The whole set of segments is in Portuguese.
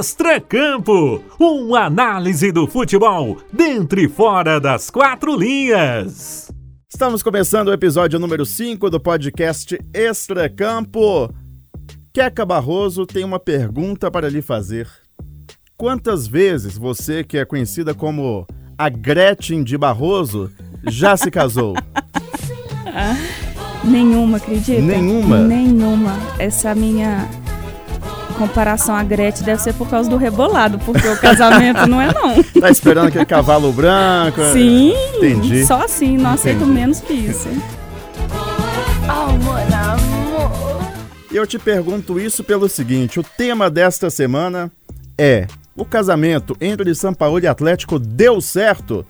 Extracampo, uma análise do futebol dentro e fora das quatro linhas. Estamos começando o episódio número 5 do podcast Extracampo. Queca Barroso tem uma pergunta para lhe fazer. Quantas vezes você, que é conhecida como a Gretchen de Barroso, já se casou? Ah, nenhuma, acredita? Nenhuma? Nenhuma. Essa minha comparação à Gretchen deve ser por causa do rebolado, porque o casamento não é não. Tá esperando aquele cavalo branco? Sim, Entendi. só assim, não aceito Entendi. menos que isso. Eu te pergunto isso pelo seguinte: o tema desta semana é: o casamento entre São Paulo e Atlético deu certo?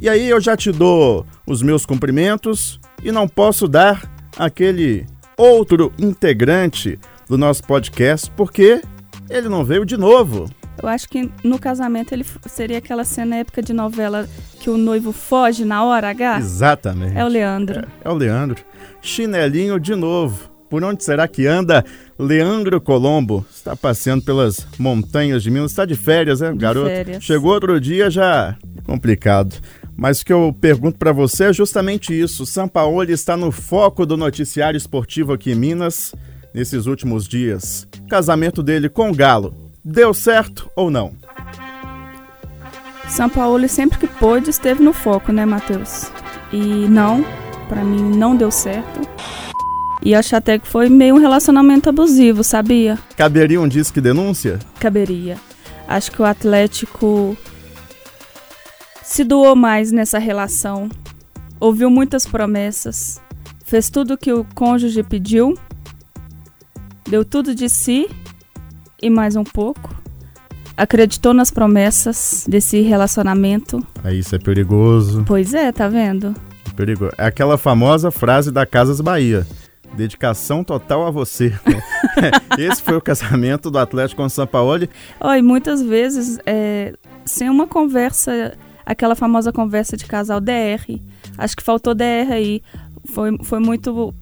E aí eu já te dou os meus cumprimentos e não posso dar aquele outro integrante do nosso podcast porque ele não veio de novo. Eu acho que no casamento ele seria aquela cena épica de novela que o noivo foge na hora H. Exatamente. É o Leandro. É o Leandro. Chinelinho de novo. Por onde será que anda Leandro Colombo? Está passeando pelas montanhas de Minas. Está de férias, né, garoto? férias. Chegou outro dia já complicado. Mas o que eu pergunto para você é justamente isso. São Paulo está no foco do noticiário esportivo aqui em Minas nesses últimos dias. Casamento dele com o Galo deu certo ou não? São Paulo sempre que pôde esteve no foco, né, Matheus? E não, pra mim não deu certo. E acho até que foi meio um relacionamento abusivo, sabia? Caberia um disque denúncia? Caberia. Acho que o Atlético se doou mais nessa relação. Ouviu muitas promessas. Fez tudo o que o cônjuge pediu. Deu tudo de si e mais um pouco. Acreditou nas promessas desse relacionamento. Aí isso é perigoso. Pois é, tá vendo? Perigo. É aquela famosa frase da Casas Bahia. Dedicação total a você. Esse foi o casamento do Atlético com o Sampaoli. Ó, e muitas vezes, é, sem uma conversa, aquela famosa conversa de casal DR. Acho que faltou DR aí. Foi, foi muito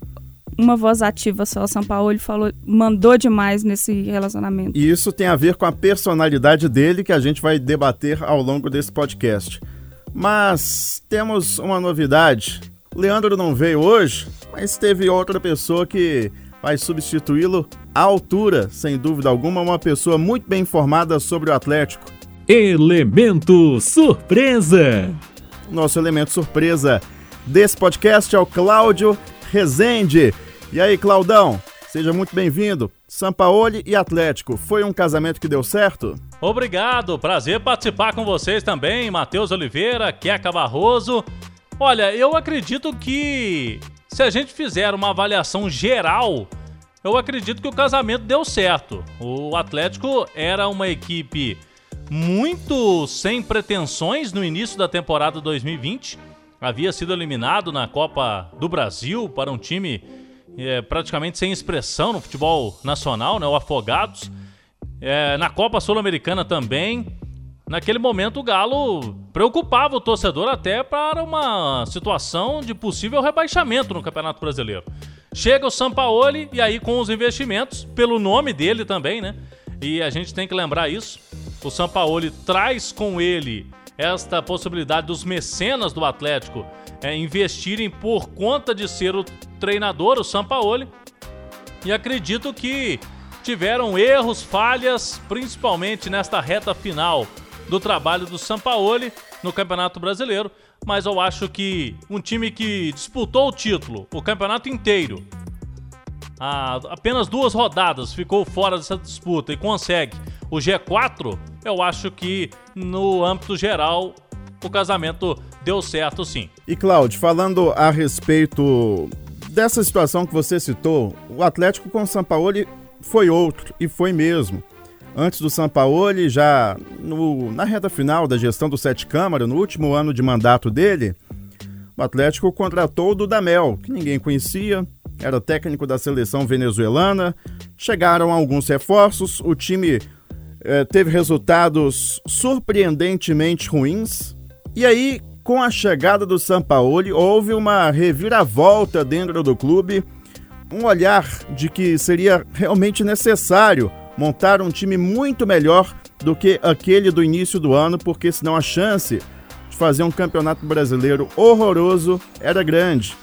uma voz ativa só. O São Paulo falou, mandou demais nesse relacionamento. E isso tem a ver com a personalidade dele que a gente vai debater ao longo desse podcast. Mas temos uma novidade. Leandro não veio hoje, mas teve outra pessoa que vai substituí-lo à altura, sem dúvida alguma, uma pessoa muito bem informada sobre o Atlético. Elemento surpresa. Nosso elemento surpresa desse podcast é o Cláudio Rezende. E aí, Claudão, seja muito bem-vindo. Sampaoli e Atlético, foi um casamento que deu certo? Obrigado, prazer participar com vocês também, Matheus Oliveira, Queca Barroso. Olha, eu acredito que se a gente fizer uma avaliação geral, eu acredito que o casamento deu certo. O Atlético era uma equipe muito sem pretensões no início da temporada 2020. Havia sido eliminado na Copa do Brasil para um time eh, praticamente sem expressão no futebol nacional, né, o Afogados. É, na Copa Sul-Americana também. Naquele momento o Galo preocupava o torcedor até para uma situação de possível rebaixamento no Campeonato Brasileiro. Chega o Sampaoli e aí com os investimentos, pelo nome dele também, né? E a gente tem que lembrar isso. O Sampaoli traz com ele esta possibilidade dos mecenas do Atlético é, investirem por conta de ser o treinador, o Sampaoli. E acredito que tiveram erros, falhas, principalmente nesta reta final do trabalho do Sampaoli no Campeonato Brasileiro, mas eu acho que um time que disputou o título, o campeonato inteiro, apenas duas rodadas ficou fora dessa disputa e consegue o G4, eu acho que no âmbito geral o casamento deu certo sim. E Cláudio, falando a respeito dessa situação que você citou, o Atlético com o Sampaoli foi outro, e foi mesmo. Antes do Sampaoli, já no, na reta final da gestão do Sete Câmara, no último ano de mandato dele, o Atlético contratou o Dudamel, que ninguém conhecia, era técnico da seleção venezuelana. Chegaram alguns reforços, o time teve resultados surpreendentemente ruins. E aí, com a chegada do Sampaoli, houve uma reviravolta dentro do clube, um olhar de que seria realmente necessário montar um time muito melhor do que aquele do início do ano, porque senão a chance de fazer um campeonato brasileiro horroroso era grande.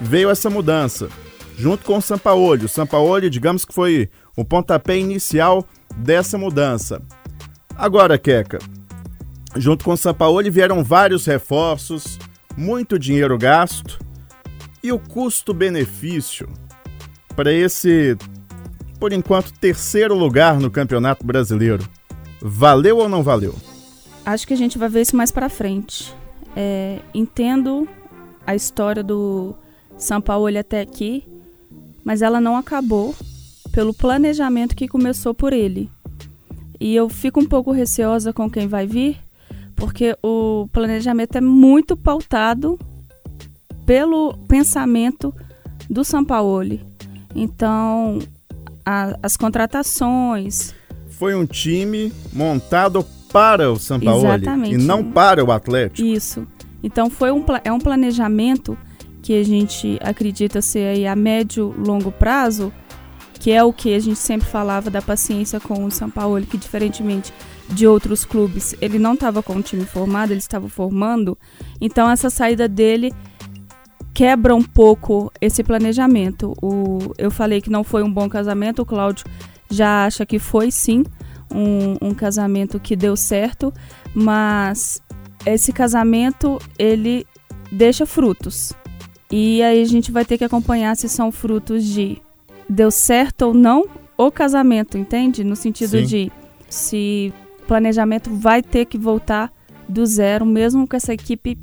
Veio essa mudança, junto com o Sampaoli. O Sampaoli, digamos que foi o pontapé inicial dessa mudança. Agora, Queca, junto com o Sampaoli vieram vários reforços, muito dinheiro gasto e o custo-benefício para esse, por enquanto, terceiro lugar no Campeonato Brasileiro. Valeu ou não valeu? Acho que a gente vai ver isso mais para frente. É, entendo a história do São Paulo até aqui, mas ela não acabou pelo planejamento que começou por ele. E eu fico um pouco receosa com quem vai vir, porque o planejamento é muito pautado pelo pensamento do Sampaoli. Então, a, as contratações. Foi um time montado para o Sampaoli Exatamente. e não para o Atlético. Isso. Então foi um, é um planejamento que a gente acredita ser aí a médio longo prazo, que é o que a gente sempre falava da paciência com o Sampaoli, que diferentemente de outros clubes, ele não estava com o time formado, ele estava formando. Então essa saída dele quebra um pouco esse planejamento. O, eu falei que não foi um bom casamento, o Cláudio já acha que foi sim um, um casamento que deu certo, mas esse casamento ele deixa frutos. E aí a gente vai ter que acompanhar se são frutos de deu certo ou não o casamento, entende? No sentido Sim. de se planejamento vai ter que voltar do zero, mesmo com essa equipe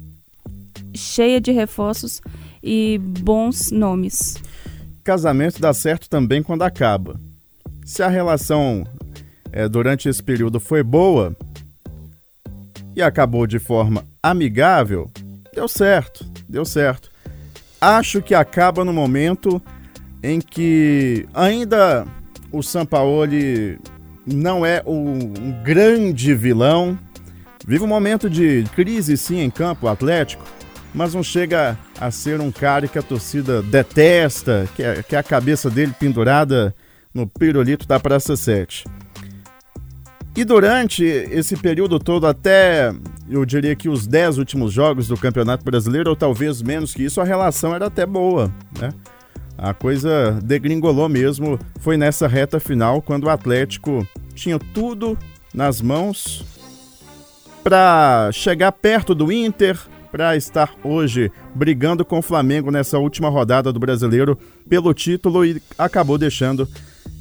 cheia de reforços e bons nomes. Casamento dá certo também quando acaba. Se a relação é, durante esse período foi boa e acabou de forma amigável, deu certo, deu certo. Acho que acaba no momento em que ainda o Sampaoli não é um grande vilão. Vive um momento de crise sim em campo atlético, mas não chega a ser um cara que a torcida detesta, que é, que a cabeça dele pendurada no pirulito da Praça 7. E durante esse período todo, até eu diria que os 10 últimos jogos do Campeonato Brasileiro, ou talvez menos que isso, a relação era até boa, né? A coisa degringolou mesmo, foi nessa reta final, quando o Atlético tinha tudo nas mãos para chegar perto do Inter, para estar hoje brigando com o Flamengo nessa última rodada do Brasileiro pelo título e acabou deixando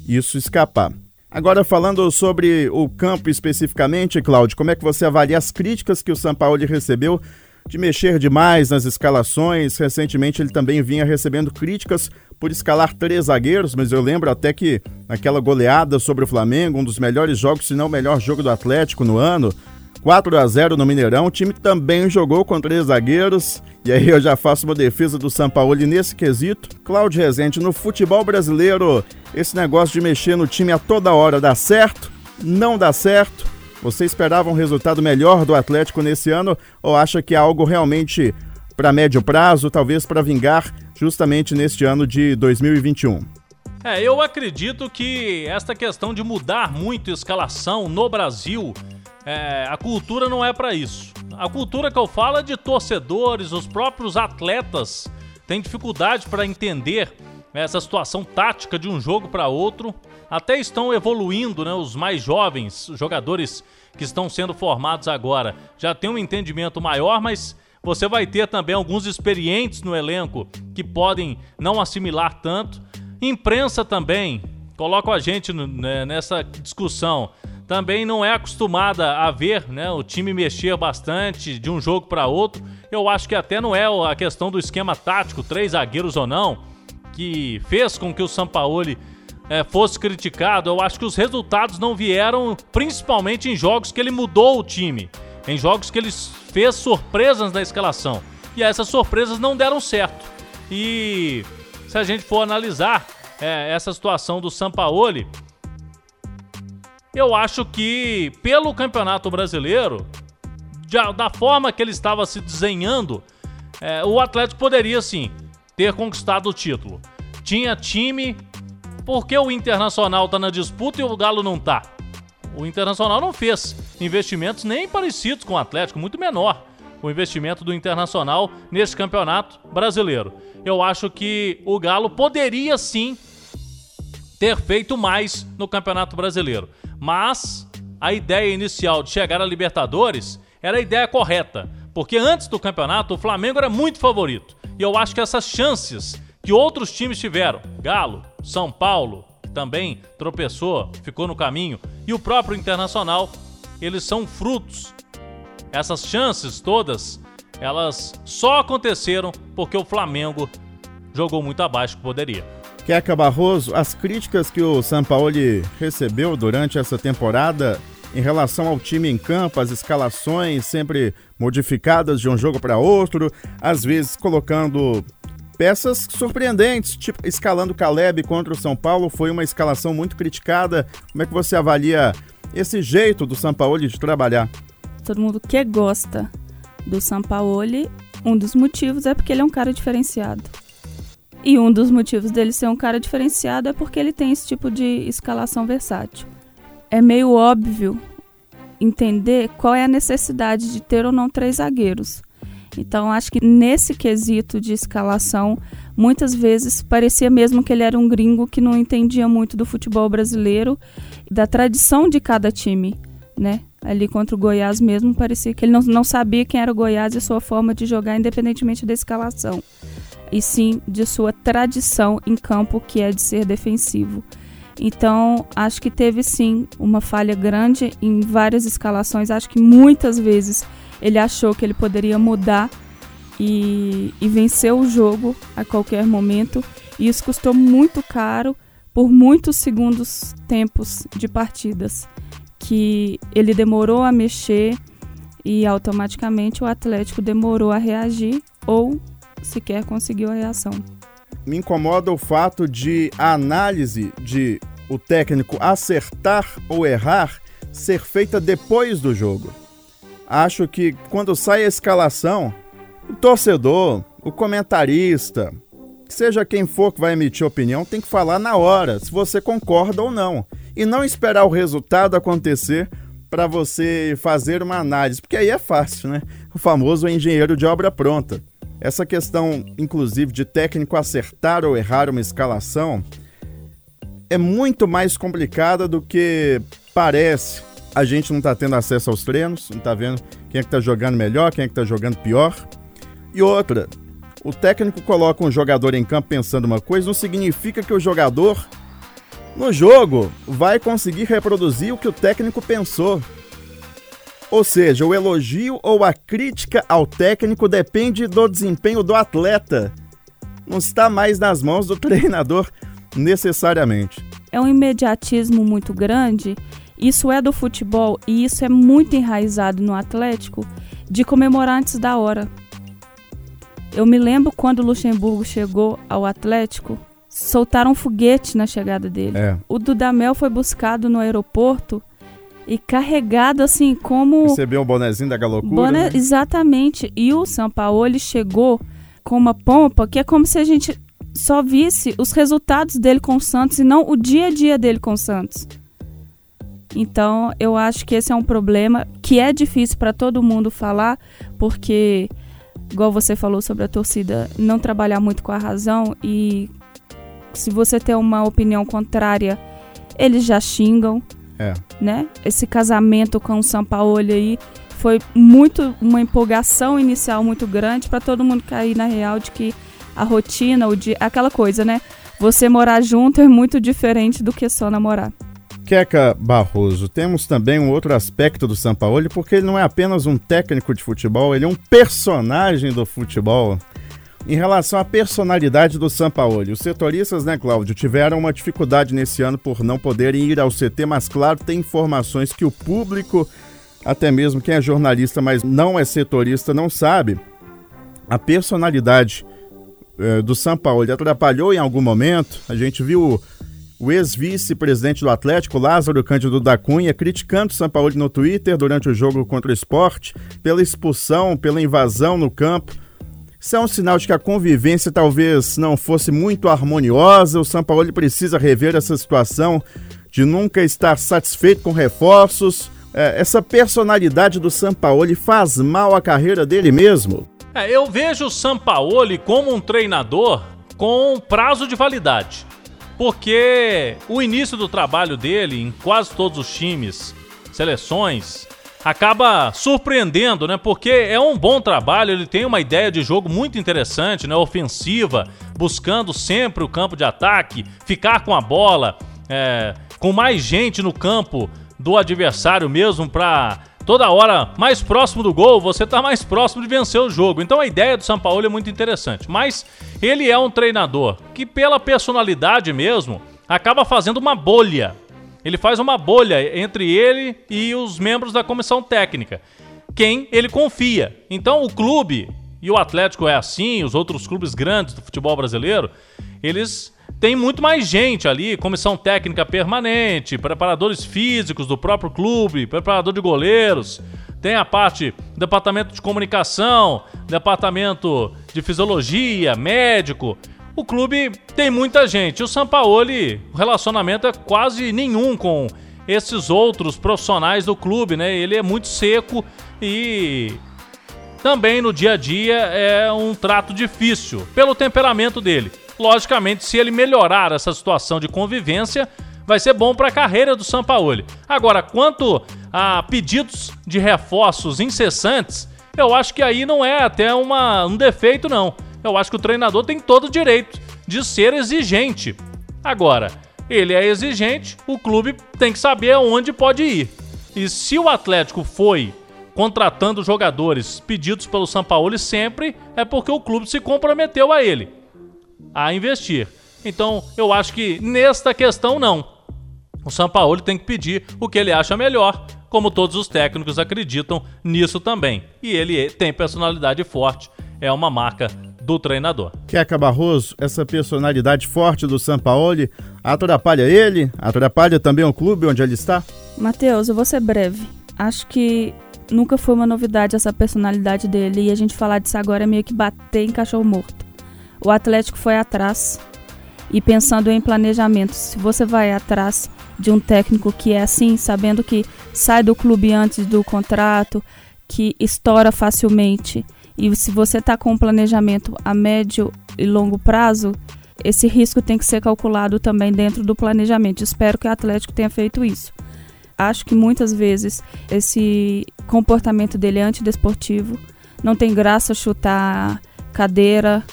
isso escapar. Agora falando sobre o campo especificamente, Cláudio, como é que você avalia as críticas que o São Paulo recebeu de mexer demais nas escalações? Recentemente ele também vinha recebendo críticas por escalar três zagueiros, mas eu lembro até que naquela goleada sobre o Flamengo, um dos melhores jogos, se não o melhor jogo do Atlético no ano, 4 a 0 no Mineirão. O time também jogou com três zagueiros. E aí eu já faço uma defesa do São Paulo nesse quesito. Cláudio Rezende, no futebol brasileiro, esse negócio de mexer no time a toda hora dá certo? Não dá certo? Você esperava um resultado melhor do Atlético nesse ano ou acha que é algo realmente para médio prazo, talvez para vingar justamente neste ano de 2021? É, eu acredito que esta questão de mudar muito a escalação no Brasil é, a cultura não é para isso. A cultura que eu falo é de torcedores, os próprios atletas têm dificuldade para entender essa situação tática de um jogo para outro. Até estão evoluindo, né? Os mais jovens, jogadores que estão sendo formados agora, já têm um entendimento maior, mas você vai ter também alguns experientes no elenco que podem não assimilar tanto. Imprensa também, coloca a gente né, nessa discussão também não é acostumada a ver né, o time mexer bastante de um jogo para outro. Eu acho que até não é a questão do esquema tático, três zagueiros ou não, que fez com que o Sampaoli é, fosse criticado. Eu acho que os resultados não vieram principalmente em jogos que ele mudou o time, em jogos que ele fez surpresas na escalação. E essas surpresas não deram certo. E se a gente for analisar é, essa situação do Sampaoli, eu acho que pelo Campeonato Brasileiro, da forma que ele estava se desenhando, é, o Atlético poderia sim ter conquistado o título. Tinha time, porque o Internacional tá na disputa e o Galo não tá? O Internacional não fez investimentos nem parecidos com o Atlético, muito menor o investimento do Internacional neste campeonato brasileiro. Eu acho que o Galo poderia sim ter feito mais no Campeonato Brasileiro, mas a ideia inicial de chegar à Libertadores era a ideia correta, porque antes do campeonato o Flamengo era muito favorito. E eu acho que essas chances que outros times tiveram, Galo, São Paulo, também tropeçou, ficou no caminho, e o próprio Internacional, eles são frutos. Essas chances todas, elas só aconteceram porque o Flamengo jogou muito abaixo que poderia. Queca Barroso, as críticas que o Sampaoli recebeu durante essa temporada em relação ao time em campo, as escalações sempre modificadas de um jogo para outro, às vezes colocando peças surpreendentes, tipo escalando Caleb contra o São Paulo, foi uma escalação muito criticada. Como é que você avalia esse jeito do Sampaoli de trabalhar? Todo mundo que gosta do Sampaoli, um dos motivos é porque ele é um cara diferenciado. E um dos motivos dele ser um cara diferenciado é porque ele tem esse tipo de escalação versátil. É meio óbvio entender qual é a necessidade de ter ou não três zagueiros. Então, acho que nesse quesito de escalação, muitas vezes parecia mesmo que ele era um gringo que não entendia muito do futebol brasileiro, da tradição de cada time, né? Ali contra o Goiás mesmo, parecia que ele não, não sabia quem era o Goiás e sua forma de jogar, independentemente da escalação, e sim de sua tradição em campo, que é de ser defensivo. Então, acho que teve sim uma falha grande em várias escalações. Acho que muitas vezes ele achou que ele poderia mudar e, e vencer o jogo a qualquer momento. E isso custou muito caro por muitos segundos tempos de partidas. Que ele demorou a mexer e automaticamente o Atlético demorou a reagir ou sequer conseguiu a reação. Me incomoda o fato de a análise de o técnico acertar ou errar ser feita depois do jogo. Acho que quando sai a escalação, o torcedor, o comentarista, seja quem for que vai emitir opinião, tem que falar na hora se você concorda ou não. E não esperar o resultado acontecer para você fazer uma análise, porque aí é fácil, né? O famoso engenheiro de obra pronta. Essa questão, inclusive, de técnico acertar ou errar uma escalação, é muito mais complicada do que parece. A gente não está tendo acesso aos treinos, não está vendo quem é que está jogando melhor, quem é que está jogando pior. E outra, o técnico coloca um jogador em campo pensando uma coisa, não significa que o jogador no jogo vai conseguir reproduzir o que o técnico pensou. Ou seja, o elogio ou a crítica ao técnico depende do desempenho do atleta. Não está mais nas mãos do treinador necessariamente. É um imediatismo muito grande. Isso é do futebol e isso é muito enraizado no Atlético de comemorar antes da hora. Eu me lembro quando o Luxemburgo chegou ao Atlético, soltaram um foguete na chegada dele. É. O Dudamel foi buscado no aeroporto e carregado assim como Recebeu o bonezinho da galocura. Boné, né? Exatamente. E o Sampaoli chegou com uma pompa que é como se a gente só visse os resultados dele com o Santos e não o dia a dia dele com o Santos. Então, eu acho que esse é um problema que é difícil para todo mundo falar, porque, igual você falou sobre a torcida, não trabalhar muito com a razão e se você tem uma opinião contrária, eles já xingam, É. né? Esse casamento com o Sampaoli aí foi muito uma empolgação inicial muito grande para todo mundo cair na real de que a rotina, o dia, aquela coisa, né? Você morar junto é muito diferente do que só namorar. Queca Barroso, temos também um outro aspecto do Sampaoli, porque ele não é apenas um técnico de futebol, ele é um personagem do futebol. Em relação à personalidade do Sampaoli, os setoristas, né, Cláudio, tiveram uma dificuldade nesse ano por não poderem ir ao CT, mas claro, tem informações que o público, até mesmo quem é jornalista, mas não é setorista, não sabe. A personalidade eh, do Sampaoli atrapalhou em algum momento. A gente viu o ex-vice-presidente do Atlético, Lázaro Cândido da Cunha, criticando o Sampaoli no Twitter durante o jogo contra o esporte, pela expulsão, pela invasão no campo. Isso é um sinal de que a convivência talvez não fosse muito harmoniosa. O Sampaoli precisa rever essa situação de nunca estar satisfeito com reforços. É, essa personalidade do Sampaoli faz mal à carreira dele mesmo? É, eu vejo o Sampaoli como um treinador com prazo de validade. Porque o início do trabalho dele em quase todos os times, seleções, acaba surpreendendo, né? Porque é um bom trabalho, ele tem uma ideia de jogo muito interessante, né? Ofensiva, buscando sempre o campo de ataque, ficar com a bola, é, com mais gente no campo do adversário mesmo para toda hora mais próximo do gol, você tá mais próximo de vencer o jogo. Então a ideia do São Paulo é muito interessante, mas ele é um treinador que pela personalidade mesmo acaba fazendo uma bolha ele faz uma bolha entre ele e os membros da comissão técnica, quem ele confia. Então o clube, e o Atlético é assim, os outros clubes grandes do futebol brasileiro, eles têm muito mais gente ali, comissão técnica permanente, preparadores físicos do próprio clube, preparador de goleiros, tem a parte departamento de comunicação, departamento de fisiologia, médico o clube tem muita gente. O Sampaoli, o relacionamento é quase nenhum com esses outros profissionais do clube, né? Ele é muito seco e também no dia a dia é um trato difícil pelo temperamento dele. Logicamente, se ele melhorar essa situação de convivência, vai ser bom para a carreira do Sampaoli. Agora, quanto a pedidos de reforços incessantes, eu acho que aí não é até uma, um defeito, não eu acho que o treinador tem todo o direito de ser exigente. Agora, ele é exigente, o clube tem que saber aonde pode ir. E se o Atlético foi contratando jogadores pedidos pelo Sampaoli sempre, é porque o clube se comprometeu a ele a investir. Então, eu acho que nesta questão não. O Sampaoli tem que pedir o que ele acha melhor, como todos os técnicos acreditam nisso também. E ele tem personalidade forte, é uma marca do treinador. Queca Barroso, essa personalidade forte do Sampaoli, atrapalha ele? Atrapalha também o clube onde ele está? Matheus, eu vou ser breve. Acho que nunca foi uma novidade essa personalidade dele e a gente falar disso agora é meio que bater em cachorro morto. O Atlético foi atrás e pensando em planejamento, se você vai atrás de um técnico que é assim, sabendo que sai do clube antes do contrato, que estoura facilmente e se você está com um planejamento a médio e longo prazo, esse risco tem que ser calculado também dentro do planejamento. Espero que o Atlético tenha feito isso. Acho que muitas vezes esse comportamento dele é antidesportivo. Não tem graça chutar cadeira,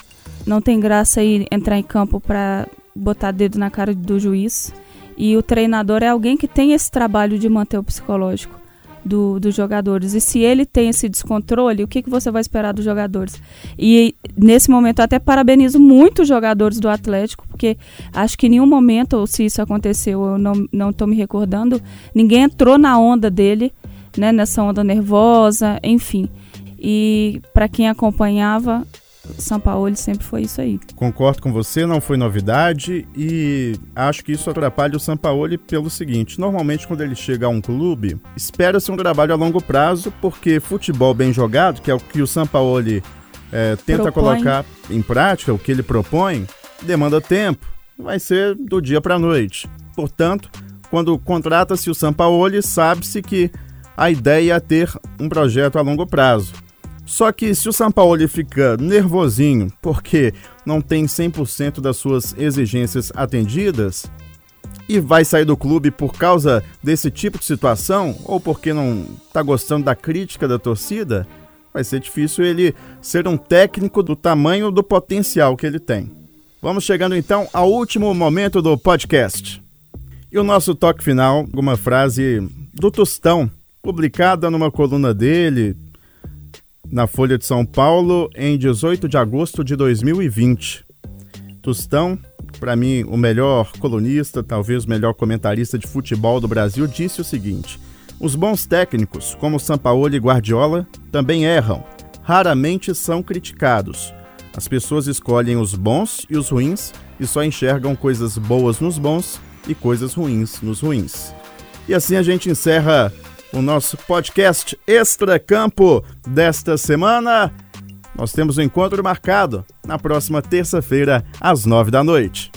não tem graça ir entrar em campo para botar dedo na cara do juiz. E o treinador é alguém que tem esse trabalho de manter o psicológico do, dos jogadores. E se ele tem esse descontrole, o que, que você vai esperar dos jogadores? E nesse momento, até parabenizo muito os jogadores do Atlético, porque acho que em nenhum momento, ou se isso aconteceu, eu não estou me recordando, ninguém entrou na onda dele, né, nessa onda nervosa, enfim. E para quem acompanhava, são Paulo sempre foi isso aí. Concordo com você, não foi novidade e acho que isso atrapalha o Sampaoli pelo seguinte: normalmente quando ele chega a um clube, espera-se um trabalho a longo prazo, porque futebol bem jogado, que é o que o Sampaoli é, tenta propõe. colocar em prática, o que ele propõe, demanda tempo, vai ser do dia para a noite. Portanto, quando contrata-se o Sampaoli, sabe-se que a ideia é ter um projeto a longo prazo. Só que se o São Paulo fica nervosinho porque não tem 100% das suas exigências atendidas e vai sair do clube por causa desse tipo de situação ou porque não está gostando da crítica da torcida, vai ser difícil ele ser um técnico do tamanho do potencial que ele tem. Vamos chegando então ao último momento do podcast. E o nosso toque final, uma frase do Tostão, publicada numa coluna dele, na Folha de São Paulo em 18 de agosto de 2020. Tostão, para mim o melhor colunista, talvez o melhor comentarista de futebol do Brasil, disse o seguinte: Os bons técnicos, como Sampaoli e Guardiola, também erram, raramente são criticados. As pessoas escolhem os bons e os ruins e só enxergam coisas boas nos bons e coisas ruins nos ruins. E assim a gente encerra o nosso podcast Extra Campo desta semana. Nós temos um encontro marcado na próxima terça-feira, às nove da noite.